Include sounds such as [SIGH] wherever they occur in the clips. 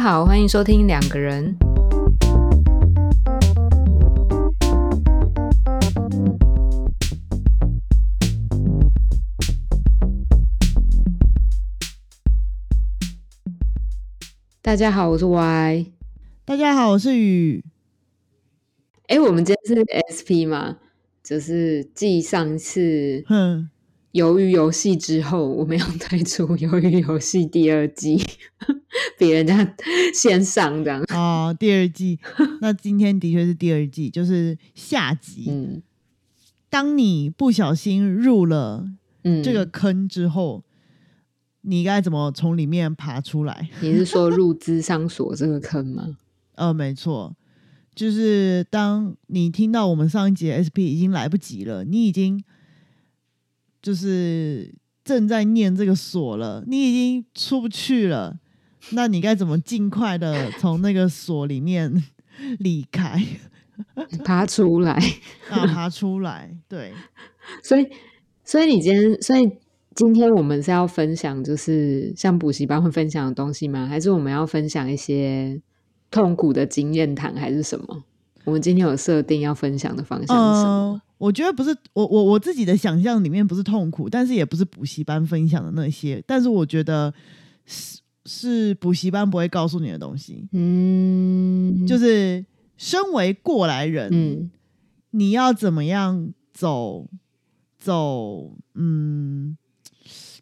家好，欢迎收听两个人。大家好，我是 Y。大家好，我是雨。哎，我们今天是 SP 嘛？就是继上次哼，鱿鱼游戏之后，我们要推出鱿鱼游戏第二季，[LAUGHS] 比人家先上这样。哦，第二季。[LAUGHS] 那今天的确是第二季，就是下集。嗯当你不小心入了嗯，这个坑之后，你该怎么从里面爬出来？你是说入资商所这个坑吗？呃，[LAUGHS] 没错，就是当你听到我们上一集 SP 已经来不及了，你已经就是正在念这个锁了，你已经出不去了，那你该怎么尽快的从那个锁里面离开 [LAUGHS] 爬出来。[LAUGHS] 啊，爬出来？对，所以，所以你今天，所以今天我们是要分享，就是像补习班会分享的东西吗？还是我们要分享一些痛苦的经验谈，还是什么？我们今天有设定要分享的方向是什么？呃，我觉得不是我我我自己的想象里面不是痛苦，但是也不是补习班分享的那些，但是我觉得是是补习班不会告诉你的东西，嗯，就是身为过来人，嗯你要怎么样走走，嗯，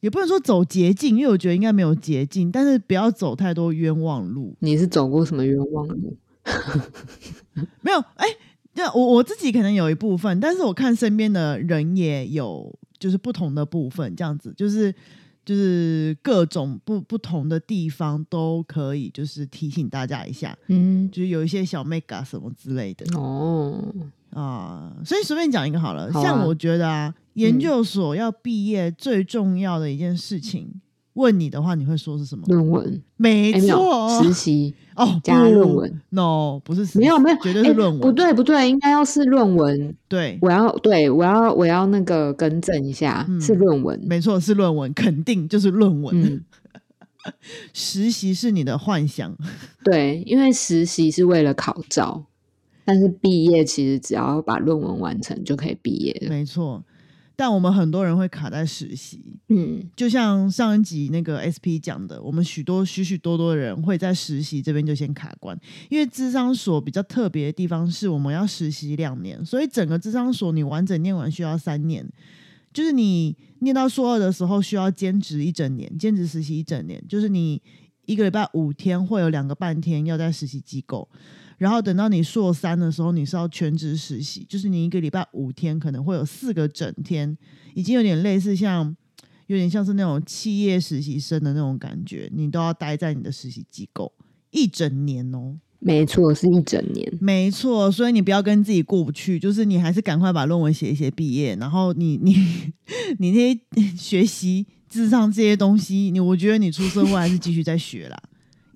也不能说走捷径，因为我觉得应该没有捷径，但是不要走太多冤枉路。你是走过什么冤枉路？没有，哎、这我我自己可能有一部分，但是我看身边的人也有，就是不同的部分，这样子，就是就是各种不不同的地方都可以，就是提醒大家一下，嗯，就是有一些小 mega 什么之类的哦，啊、所以随便讲一个好了，好啊。像我觉得啊，研究所要毕业最重要的一件事情，问你的话，你会说是什么？论文，没错，实习哦，加不论文，no，不是实没有没有，哎绝对是论文，不对不对，应该要是论文。对，我要对我要我要那个更正一下，嗯是论文。没错，是论文，肯定就是论文。嗯，[LAUGHS] 实习是你的幻想，[LAUGHS] 对，因为实习是为了考照，但是毕业其实只要把论文完成就可以毕业了。没错。但我们很多人会卡在实习，嗯。就像上一集那个 SP 讲的，我们许多许许多多的人会在实习这边就先卡关，因为智商所比较特别的地方是我们要实习两年，所以整个智商所你完整念完需要三年，就是你念到硕二的时候需要兼职一整年，兼职实习一整年，就是你一个礼拜五天会有两个半天要在实习机构。然后等到你硕三的时候，你是要全职实习，就是你一个礼拜五天可能会有四个整天，已经有点类似像，有点像是那种企业实习生的那种感觉，你都要待在你的实习机构一整年哦。没错，是一整年。没错，所以你不要跟自己过不去，就是你还是赶快把论文写一写，毕业，然后你你你那些 [LAUGHS] 学习智商这些东西，你我觉得你出社会还是继续在学啦，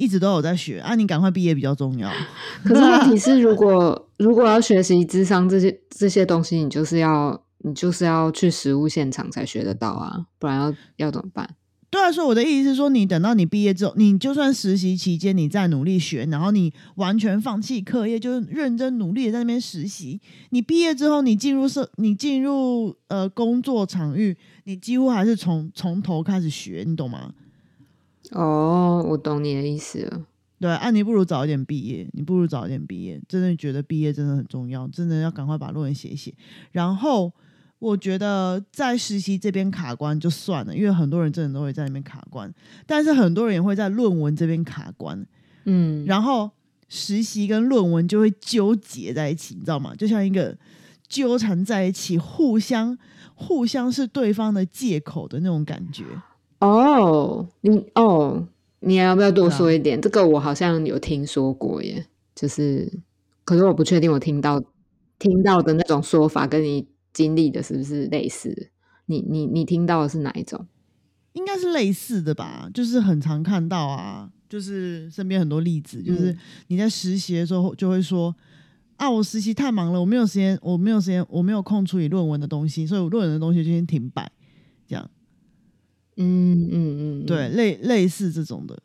一直都有在学啊，你赶快毕业比较重要。[LAUGHS] 可是问题是，如果如果要学习智商这些这些东西，你就是要你就是要去实物现场才学得到啊，不然要要怎么办？对啊，所以我的意思是说，你等到你毕业之后，你就算实习期间你再努力学，然后你完全放弃课业，就是认真努力的在那边实习。你毕业之后，你进入社，你进入呃工作场域，你几乎还是从从头开始学，你懂吗？哦，我懂你的意思了。对啊，你不如早一点毕业，你不如早一点毕业，真的觉得毕业真的很重要，真的要赶快把论文写一写。然后我觉得在实习这边卡关就算了，因为很多人真的都会在那边卡关，但是很多人也会在论文这边卡关，嗯，然后实习跟论文就会纠结在一起，你知道吗？就像一个纠缠在一起，互相互相是对方的借口的那种感觉。哦，你哦，你要不要多说一点？这个我好像有听说过耶，就是，可是我不确定我听到听到的那种说法跟你经历的是不是类似？你你你听到的是哪一种？应该是类似的吧，就是很常看到啊，就是身边很多例子，就是嗯你在实习的时候就会说啊，我实习太忙了，我没有时间，我没有时间，我没有空处理论文的东西，所以我论文的东西就先停摆，这样嗯嗯嗯，对，类类似这种的，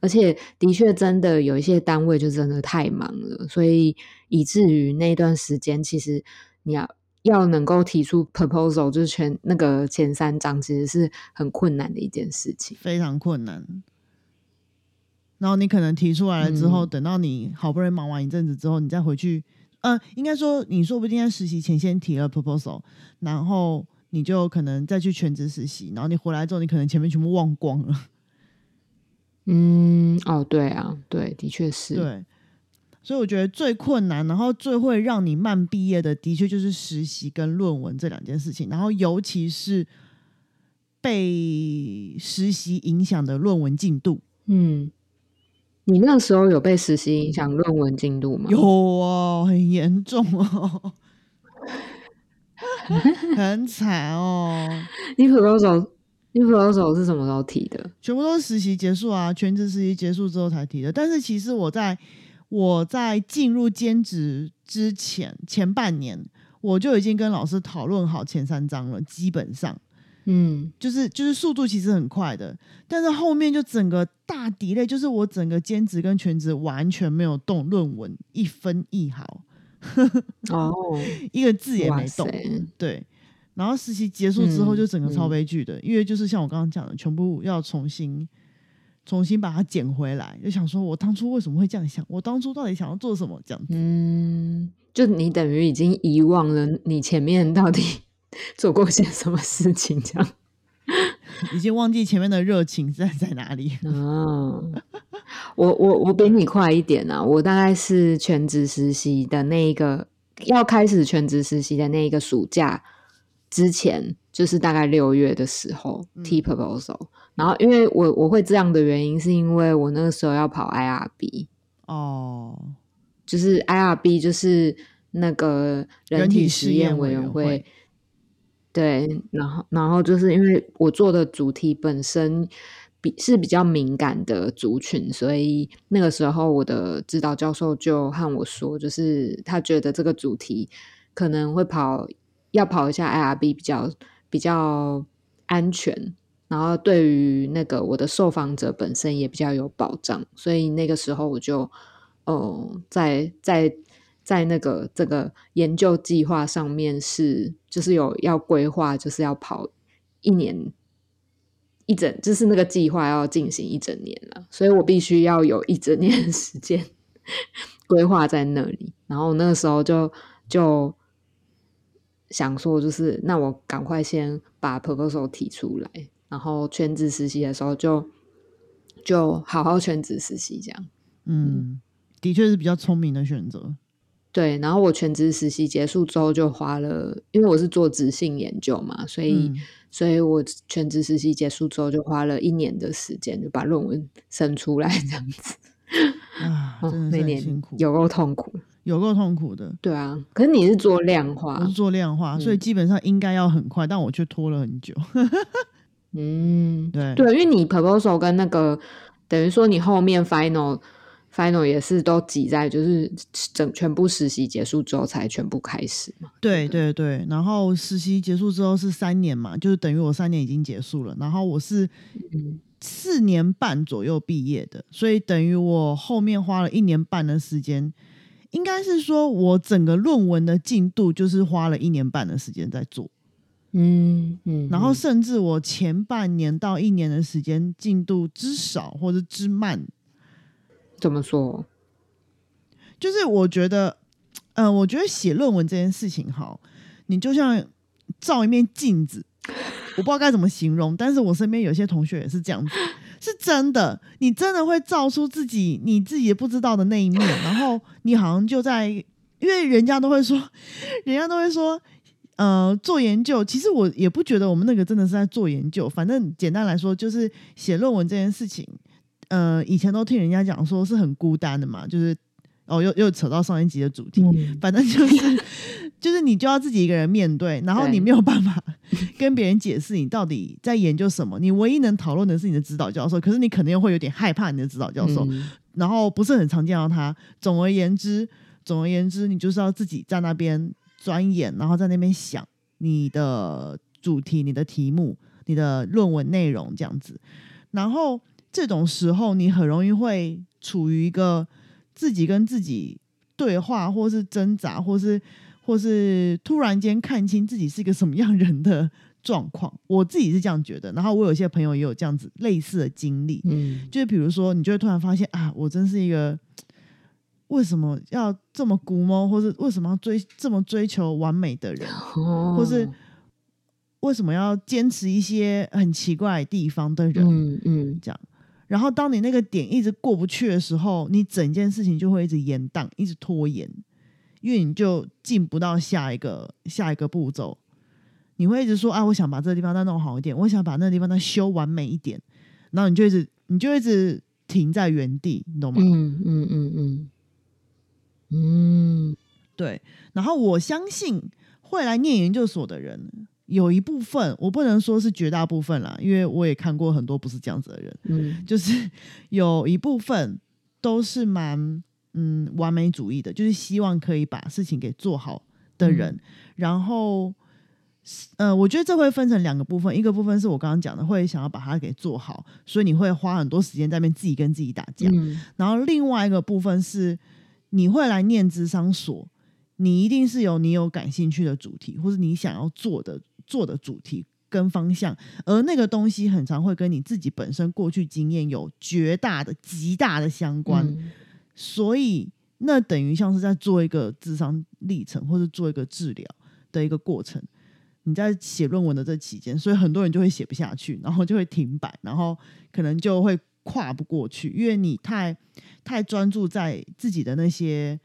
而且的确真的有一些单位就真的太忙了，所以以至于那段时间，其实你要要能够提出 proposal，就是全那个前三章，其实是很困难的一件事情。非常困难。然后你可能提出来了之后，嗯等到你好不容易忙完一阵子之后，你再回去，呃，应该说你说不定在实习前先提了 proposal，然后你就可能再去全职实习，然后你回来之后，你可能前面全部忘光了。[LAUGHS] 嗯，哦，对啊，对，的确是，对，所以我觉得最困难，然后最会让你慢毕业的，的确就是实习跟论文这两件事情，然后尤其是被实习影响的论文进度。嗯，你那时候有被实习影响论文进度吗？有哦，很严重哦，[LAUGHS] 很惨哦，你 proposal 你 proposal 是什么时候提的？全部都是实习结束啊，全职实习结束之后才提的。但是其实我在我在进入兼职之前前半年，我就已经跟老师讨论好前三章了，基本上嗯就是就是速度其实很快的，但是后面就整个大 delay，就是我整个兼职跟全职完全没有动论文一分一毫，[LAUGHS] 哦，一个字也没动。对，然后实习结束之后嗯就整个超嗯悲剧的，因为就是像我刚刚讲的，全部要重新重新把它捡回来，就想说我当初为什么会这样想，我当初到底想要做什么这样子。嗯，就你等于已经遗忘了你前面到底 [LAUGHS] 做过些什么事情，这样。[LAUGHS] 已经忘记前面的热情在在哪里。哦，我我我比你快一点啊！我大概是全职实习的那一个要开始全职实习的那一个暑假之前，就是大概六月的时候嗯提 proposal。然后，因为我我会这样的原因，是因为我那个时候要跑 IRB，哦，就是 IRB 就是那个人人体体实验验委员会。对，然后然后就是因为我做的主题本身比是比较敏感的族群，所以那个时候我的指导教授就和我说，就是他觉得这个主题可能会跑要跑一下 IRB 比较比较安全，然后对于那个我的受访者本身也比较有保障，所以那个时候我就哦，在在在那个这个研究计划上面是就是有要规划，就是要跑一年一整，就是那个计划要进行一整年了，所以我必须要有一整年 [LAUGHS] 的时间规划在那里。然后那个时候就就想说，就是那我赶快先把 proposal 提出来，然后全职实习的时候就就好好全职实习这样。嗯，的确是比较聪明的选择。对，然后我全职实习结束之后，就花了，因为我是做质性研究嘛，所以，嗯所以我全职实习结束之后，就花了一年的时间，就把论文生出来，这样子。啊，哦真，的是很那年辛苦，有够痛苦。有够痛苦的。对啊，可是你是做量我化是，做量化，所以嗯基本上应该要很快，但我却拖了很久。[LAUGHS] 嗯，对对，因为你 proposal 跟那个等于说你后面 final final 也是都挤在就是整全部实习结束之后才全部开始嘛。对对对，然后实习结束之后是三年嘛，就是等于我三年已经结束了，然后我是嗯。四年半左右毕业的，所以等于我后面花了一年半的时间，应该是说我整个论文的进度就是花了一年半的时间在做，嗯嗯，然后嗯。甚至我前半年到一年的时间进度之少或者之慢，怎么说？就是我觉得，嗯、我觉得写论文这件事情哈，你就像照一面镜子，我不知道该怎么形容，但是我身边有些同学也是这样子，是真的，你真的会照出自己你自己不知道的那一面，然后你好像就在，因为人家都会说，人家都会说。呃，做研究，其实我也不觉得我们那个真的是在做研究。反正简单来说，就是写论文这件事情，呃，以前都听人家讲说是很孤单的嘛，就是哦，又又扯到上一集的主题，嗯反正就是 [LAUGHS] 就是你就要自己一个人面对，然后你没有办法跟别人解释你到底在研究什么，你唯一能讨论的是你的指导教授，可是你可能又会有点害怕你的指导教授，嗯然后不是很常见到他。总而言之，总而言之，你就是要自己在那边钻研，然后在那边想你的主题、你的题目、你的论文内容这样子。然后这种时候，你很容易会处于一个自己跟自己对话，或是挣扎，或是或是突然间看清自己是一个什么样人的状况。我自己是这样觉得，然后我有些朋友也有这样子类似的经历，嗯就是比如说，你就会突然发现啊，我真是一个为什么要这么估摸，或是为什么要追这么追求完美的人，哦，或是为什么要坚持一些很奇怪的地方的人，嗯嗯这样。然后当你那个点一直过不去的时候，你整件事情就会一直延宕，一直拖延，因为你就进不到下一个下一个步骤。你会一直说啊，我想把这个地方再弄好一点，我想把那个地方再修完美一点，然后你就一直你就一直停在原地，你懂吗？嗯嗯嗯嗯嗯对。然后我相信会来念研究所的人，有一部分我不能说是绝大部分啦，因为我也看过很多不是这样子的人。嗯就是有一部分都是蛮嗯完美主义的，就是希望可以把事情给做好的人。然后，呃，我觉得这会分成两个部分，一个部分是我刚刚讲的，会想要把它给做好，所以你会花很多时间在那边自己跟自己打架。嗯然后另外一个部分是你会来念智商所，你一定是有你有感兴趣的主题，或是你想要做的做的主题跟方向，而那个东西很常会跟你自己本身过去经验有绝大的、极大的相关，嗯所以那等于像是在做一个智商历程，或者做一个治疗的一个过程。你在写论文的这期间，所以很多人就会写不下去，然后就会停摆，然后可能就会跨不过去，因为你太太专注在自己的那些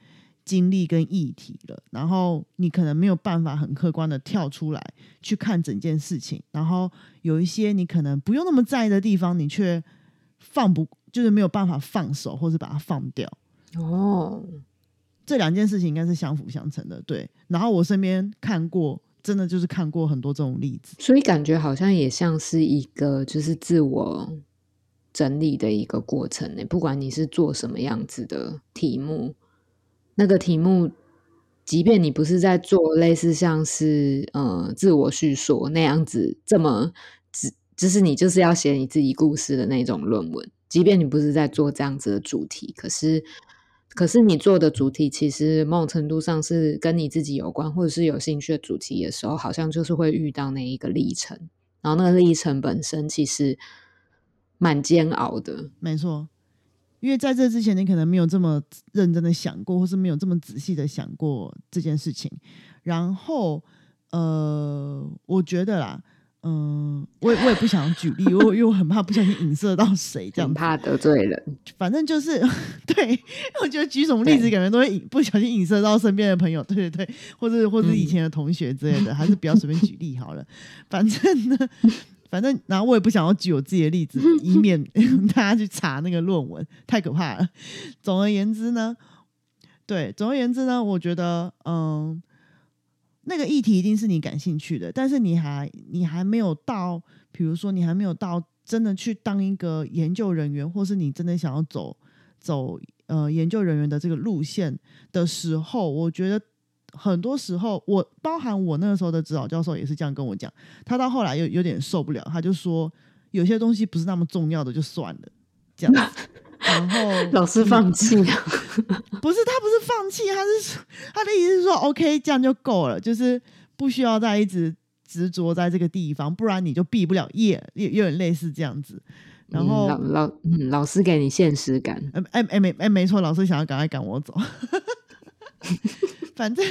经历跟议题了，然后你可能没有办法很客观的跳出来去看整件事情，然后有一些你可能不用那么在意的地方，你却放不，就是没有办法放手或是把它放掉。哦，这两件事情应该是相辅相成的，对。然后我身边看过，真的就是看过很多这种例子，所以感觉好像也像是一个就是自我整理的一个过程呢。不管你是做什么样子的题目，那个题目，即便你不是在做类似像是呃自我叙说那样子这么只，就是你就是要写你自己故事的那种论文，即便你不是在做这样子的主题，可是。可是你做的主题其实某种程度上是跟你自己有关，或者是有兴趣的主题的时候，好像就是会遇到那一个历程，然后那个历程本身其实蛮煎熬的。没错。因为在这之前，你可能没有这么认真的想过，或是没有这么仔细的想过这件事情。然后，呃，我觉得啦，嗯、我也我也不想举例，我因为我很怕不小心影射到谁这样。很怕得罪人，反正就是对，我觉得举什么例子，感觉都会引不小心影射到身边的朋友，对对对，或者或者以前的同学之类的，还是不要随便举例好了。反正呢，反正然后我也不想要举我自己的例子，以免 [LAUGHS] 大家去查那个论文，太可怕了。总而言之呢，对，总而言之呢，我觉得嗯。那个议题一定是你感兴趣的，但是你还你还没有到，比如说你还没有到真的去当一个研究人员，或是你真的想要走走呃研究人员的这个路线的时候，我觉得很多时候，我包含我那个时候的指导教授也是这样跟我讲，他到后来有有点受不了，他就说有些东西不是那么重要的就算了，这样子。[LAUGHS] 然后老师放弃了。[LAUGHS] 不是他不是放弃，他是他的意思是说，OK，这样就够了，就是不需要再一直执着在这个地方，不然你就毕不了业，也有点类似这样子。然后，嗯老老嗯，老师给你现实感，哎哎哎没哎没错，老师想要赶快赶我走。[LAUGHS] 反正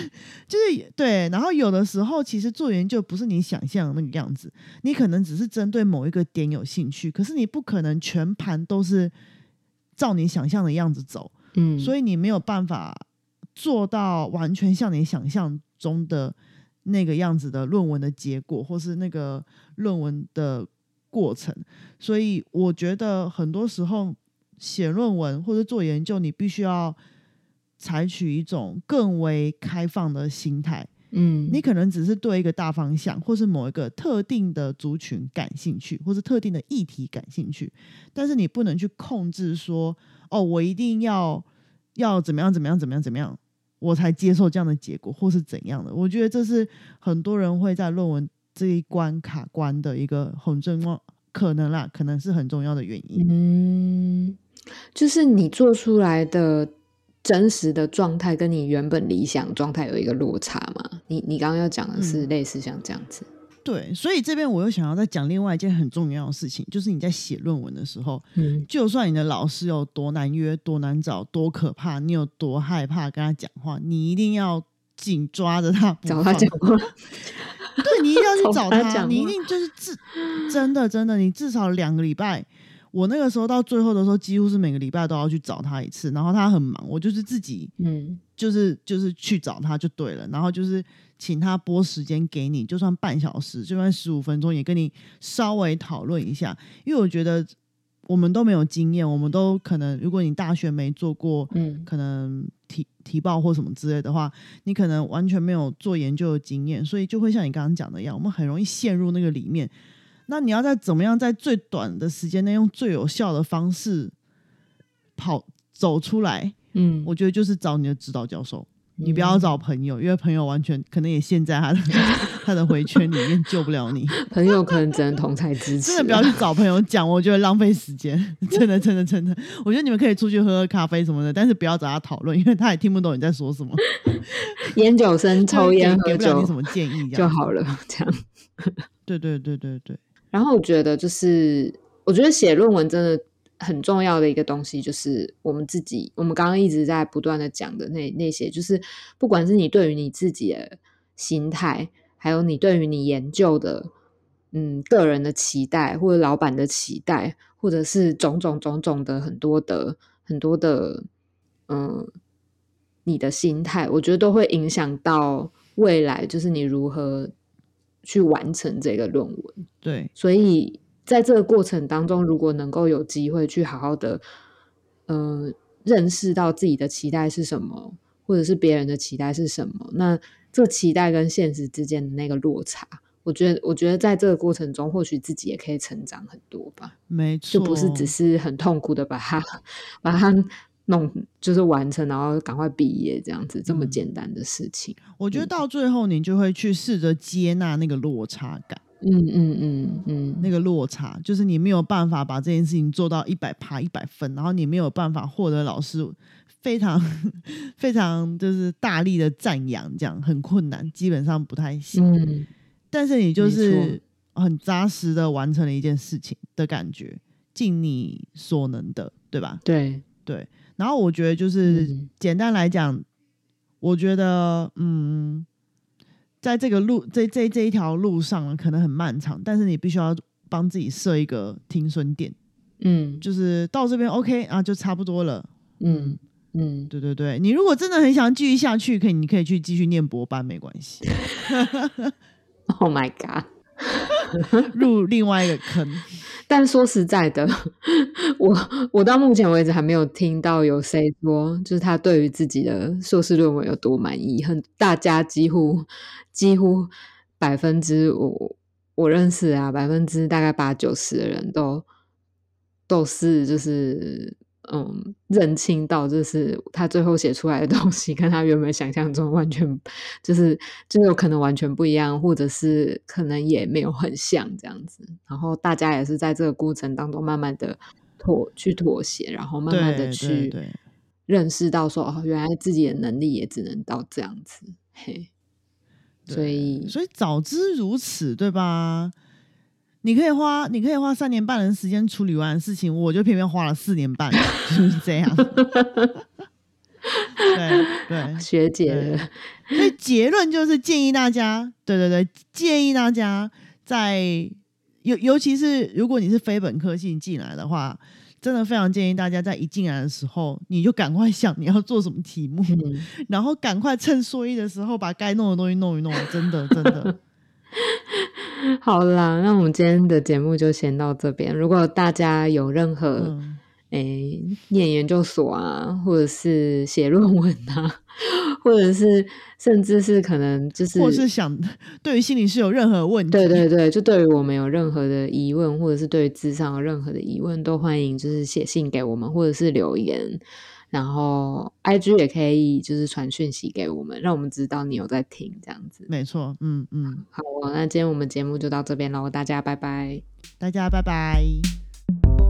就是对，然后有的时候其实做研究不是你想象的那个样子，你可能只是针对某一个点有兴趣，可是你不可能全盘都是照你想象的样子走。嗯，所以你没有办法做到完全像你想象中的那个样子的论文的结果，或是那个论文的过程。所以我觉得很多时候写论文或者做研究，你必须要采取一种更为开放的心态。嗯，你可能只是对一个大方向，或是某一个特定的族群感兴趣，或是特定的议题感兴趣，但是你不能去控制说，哦，我一定要要怎么样怎么样怎么样怎么样，我才接受这样的结果，或是怎样的。我觉得这是很多人会在论文这一关卡关的一个很重要可能啦，可能是很重要的原因。嗯，就是你做出来的真实的状态跟你原本理想状态有一个落差嘛？你你刚刚要讲的是嗯类似像这样子，对，所以这边我又想要再讲另外一件很重要的事情，就是你在写论文的时候，嗯就算你的老师有多难约、多难找、多可怕，你有多害怕跟他讲话，你一定要紧抓着他找他讲话，对你一定要去 [LAUGHS] 找他讲你一定就是至真的真的，你至少两个礼拜。我那个时候到最后的时候，几乎是每个礼拜都要去找他一次，然后他很忙，我就是自己嗯就是就是去找他就对了，然后就是请他拨时间给你，就算半小时，就算十五分钟，也跟你稍微讨论一下，因为我觉得我们都没有经验，我们都可能，如果你大学没做过，嗯可能提提报或什么之类的话，你可能完全没有做研究的经验，所以就会像你刚刚讲的一样，我们很容易陷入那个里面。那你要在怎么样在最短的时间内用最有效的方式跑走出来？嗯，我觉得就是找你的指导教授，你不嗯要找朋友，因为朋友完全可能也陷在他的 [LAUGHS] 他的回圈里面，救不了你。[LAUGHS] 朋友可能只能同才支 [LAUGHS] 持啊，真的不要去找朋友讲，我觉得浪费时间，真的真的真的。我觉得你们可以出去喝喝咖啡什么的，但是不要找他讨论，因为他也听不懂你在说什么。烟酒生抽烟喝给给不了你什么建议，这就。好了，这样。对对对对对，然后我觉得就是，我觉得写论文真的很重要的一个东西，就是我们自己，我们刚刚一直在不断的讲的那那些，就是不管是你对于你自己的心态，还有你对于你研究的，嗯，个人的期待，或者老板的期待，或者是种种种种的很多的很多的，嗯，你的心态，我觉得都会影响到未来，就是你如何去完成这个论文。对所以在这个过程当中，如果能够有机会去好好的，呃，认识到自己的期待是什么，或者是别人的期待是什么，那这期待跟现实之间的那个落差，我觉得，我觉得在这个过程中，或许自己也可以成长很多吧，没错，就不是只是很痛苦的把它 [LAUGHS] 把它弄就是完成，然后赶快毕业这样子这么嗯简单的事情。我觉得到最后你就会去试着接纳那个落差感，嗯嗯嗯嗯，那个落差就是你没有办法把这件事情做到一百趴一百分，然后你没有办法获得老师非常非常就是大力的赞扬，这样很困难，基本上不太行。嗯但是你就是很扎实的完成了一件事情的感觉，尽你所能的，对吧？对，对。然后我觉得就是、嗯简单来讲，我觉得嗯，在这个路这这这一条路上可能很漫长，但是你必须要帮自己设一个停损点，嗯就是到这边 OK 啊，就差不多了。嗯嗯，对对对，你如果真的很想继续下去，可以你可以去继续念博班，没关系，[LAUGHS] Oh my god！[LAUGHS] 入另外一个坑。[LAUGHS] 但说实在的，[LAUGHS] 我我到目前为止还没有听到有谁说，就是他对于自己的硕士论文有多满意。很大家几乎几乎百分之我我认识啊，百分之大概八九十的人都都是就是嗯认清到，就是他最后写出来的东西跟他原本想象中完全就是就有可能完全不一样，或者是可能也没有很像这样子。然后大家也是在这个过程当中慢慢的妥去妥协，然后慢慢的去认识到说哦，原来自己的能力也只能到这样子，嘿，所以所以早知如此，对吧？你可以花，你可以花三年半的时间处理完的事情，我就偏偏花了四年半，就是这样。[LAUGHS] 对对，学姐所以结论就是建议大家，对对对，建议大家在尤尤其是如果你是非本科系进来的话，真的非常建议大家在一进来的时候，你就赶快想你要做什么题目，嗯然后赶快趁硕一的时候把该弄的东西弄一弄，真的真的。[LAUGHS] [LAUGHS] 好啦，那我们今天的节目就先到这边。如果大家有任何念研究所啊，或者是写论文啊，[LAUGHS] 或者是甚至是可能就是或是想 [LAUGHS] 对于心理是有任何问题，对对对，就对于我们有任何的疑问，或者是对于智商有任何的疑问，都欢迎就是写信给我们，或者是留言然后 IG 也可以就是传讯息给我们，让我们知道你有在听这样子。没错，嗯嗯，好，那今天我们节目就到这边喽，大家拜拜。大家拜拜。